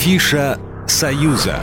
Афиша «Союза».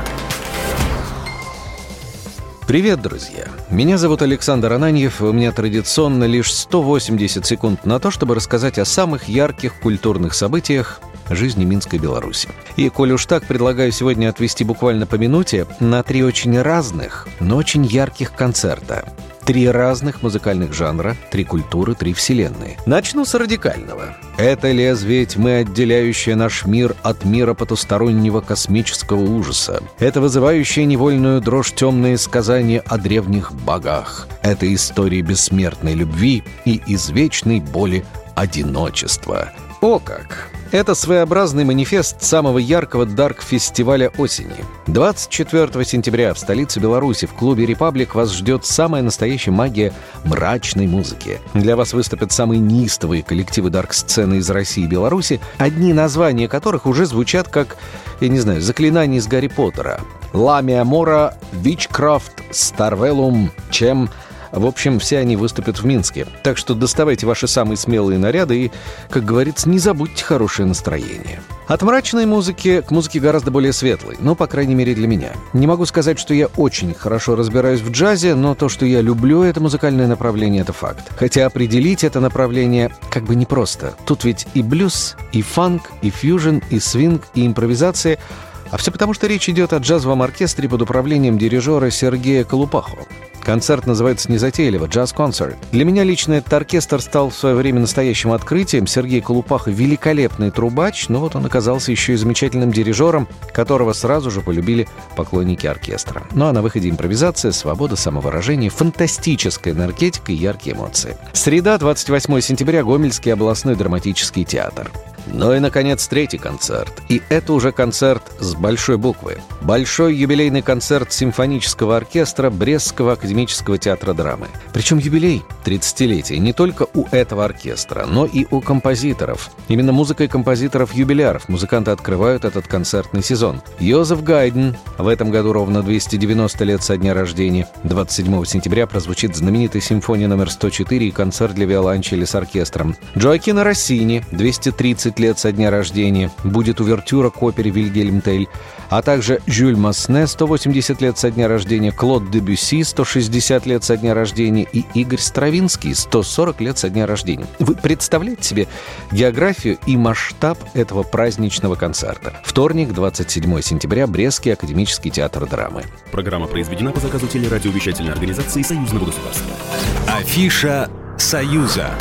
Привет, друзья! Меня зовут Александр Ананьев, у меня традиционно лишь 180 секунд на то, чтобы рассказать о самых ярких культурных событиях жизни Минской Беларуси. И, коль уж так, предлагаю сегодня отвести буквально по минуте на три очень разных, но очень ярких концерта. Три разных музыкальных жанра, три культуры, три вселенные. Начну с радикального. Это лезвие тьмы, отделяющее наш мир от мира потустороннего космического ужаса. Это вызывающее невольную дрожь темные сказания о древних богах. Это истории бессмертной любви и извечной боли одиночества. О как! Это своеобразный манифест самого яркого дарк-фестиваля осени. 24 сентября в столице Беларуси в клубе «Репаблик» вас ждет самая настоящая магия мрачной музыки. Для вас выступят самые неистовые коллективы дарк-сцены из России и Беларуси, одни названия которых уже звучат как, я не знаю, заклинание из Гарри Поттера. «Ламия Мора», «Вичкрафт», «Старвелум», «Чем», в общем, все они выступят в Минске. Так что доставайте ваши самые смелые наряды и, как говорится, не забудьте хорошее настроение. От мрачной музыки к музыке гораздо более светлой, ну, по крайней мере, для меня. Не могу сказать, что я очень хорошо разбираюсь в джазе, но то, что я люблю это музыкальное направление, это факт. Хотя определить это направление как бы непросто. Тут ведь и блюз, и фанк, и фьюжн, и свинг, и импровизация — а все потому, что речь идет о джазовом оркестре под управлением дирижера Сергея Колупахова. Концерт называется незатейливо «Джаз-концерт». Для меня лично этот оркестр стал в свое время настоящим открытием. Сергей Колупаха — великолепный трубач, но вот он оказался еще и замечательным дирижером, которого сразу же полюбили поклонники оркестра. Ну а на выходе импровизация, свобода самовыражения, фантастическая энергетика и яркие эмоции. Среда, 28 сентября, Гомельский областной драматический театр. Ну и, наконец, третий концерт. И это уже концерт с большой буквы. Большой юбилейный концерт симфонического оркестра Брестского академического театра драмы. Причем юбилей 30-летие не только у этого оркестра, но и у композиторов. Именно музыкой композиторов-юбиляров музыканты открывают этот концертный сезон. Йозеф Гайден, в этом году ровно 290 лет со дня рождения. 27 сентября прозвучит знаменитая симфония номер 104 и концерт для виолончели с оркестром. Джоакино Россини, 230 30 лет со дня рождения, будет увертюра к опере «Вильгельм Тель», а также Жюль Масне, 180 лет со дня рождения, Клод Дебюси, 160 лет со дня рождения и Игорь Стравинский, 140 лет со дня рождения. Вы представляете себе географию и масштаб этого праздничного концерта? Вторник, 27 сентября, Брестский академический театр драмы. Программа произведена по заказу телерадиовещательной организации Союзного государства. Афиша «Союза».